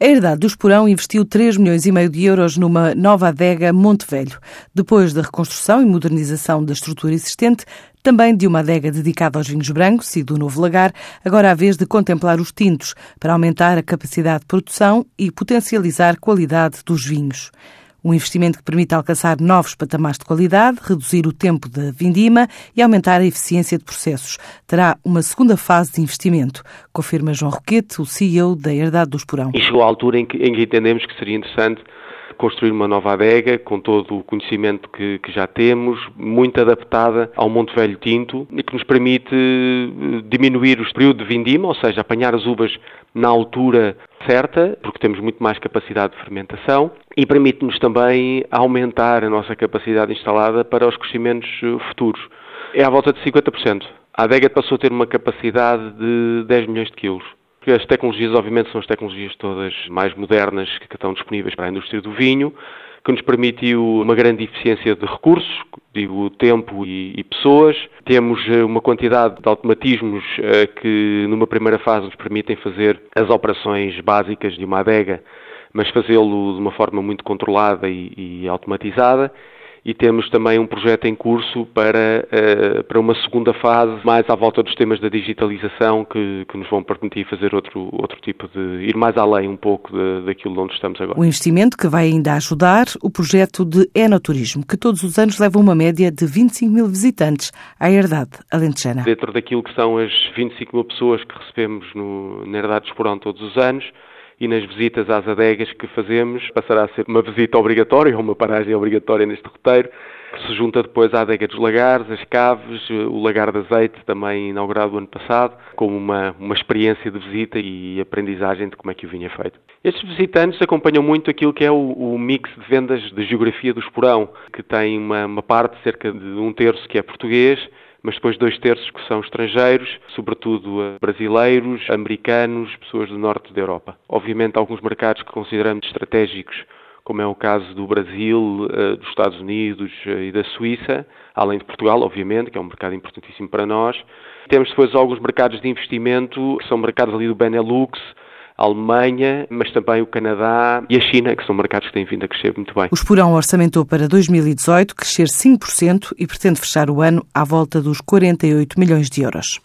A Herdade do Esporão investiu 3 milhões e meio de euros numa nova adega Monte Velho. Depois da reconstrução e modernização da estrutura existente, também de uma adega dedicada aos vinhos brancos e do novo lagar, agora há vez de contemplar os tintos para aumentar a capacidade de produção e potencializar a qualidade dos vinhos. Um investimento que permite alcançar novos patamares de qualidade, reduzir o tempo da vindima e aumentar a eficiência de processos. Terá uma segunda fase de investimento, confirma João Roquete, o CEO da Herdade do Esporão. E chegou a altura em que, em que entendemos que seria interessante construir uma nova adega com todo o conhecimento que, que, já temos, muito adaptada ao Monte Velho Tinto e que nos permite eh, diminuir o período de vindima, ou seja, apanhar as uvas na altura certa, porque temos muito mais capacidade de fermentação e permite-nos também aumentar a nossa capacidade instalada para os crescimentos eh, futuros. É à volta de 50%. A adega passou a ter uma capacidade de 10 milhões de quilos. As tecnologias, obviamente, são as tecnologias todas mais modernas que estão disponíveis para a indústria do vinho, que nos permitiu uma grande eficiência de recursos, digo tempo e, e pessoas. Temos eh, uma quantidade de automatismos eh, que, numa primeira fase, nos permitem fazer as operações básicas de uma adega, mas fazê-lo de uma forma muito controlada e, e automatizada e temos também um projeto em curso para, uh, para uma segunda fase, mais à volta dos temas da digitalização, que, que, nos vão permitir fazer outro, outro tipo de. ir mais além um pouco de, daquilo onde estamos agora. O investimento que vai ainda ajudar o projeto de Enoturismo, que todos os anos leva uma média de 25 mil visitantes à Herdade Alentejana. Dentro daquilo que são as 25 mil pessoas que recebemos no, na Herdade de Esporão todos os anos, e nas visitas às adegas que fazemos passará a ser uma visita obrigatória, ou uma paragem obrigatória neste roteiro, que se junta depois à adega dos lagares, as caves, o lagar de azeite, também inaugurado ano passado, como uma, uma experiência de visita e aprendizagem de como é que o vinho é feito. Estes visitantes acompanham muito aquilo que é o, o mix de vendas de geografia do Esporão, que tem uma, uma parte, cerca de um terço, que é português, mas depois dois terços que são estrangeiros, sobretudo brasileiros, americanos, pessoas do norte da Europa. Obviamente, alguns mercados que consideramos estratégicos, como é o caso do Brasil, eh, dos Estados Unidos eh, e da Suíça, além de Portugal, obviamente, que é um mercado importantíssimo para nós. Temos depois alguns mercados de investimento, que são mercados ali do Benelux, a Alemanha, mas também o Canadá e a China, que são mercados que têm vindo a crescer muito bem. O Esporão orçamentou para 2018 crescer 5% e pretende fechar o ano à volta dos 48 milhões de euros.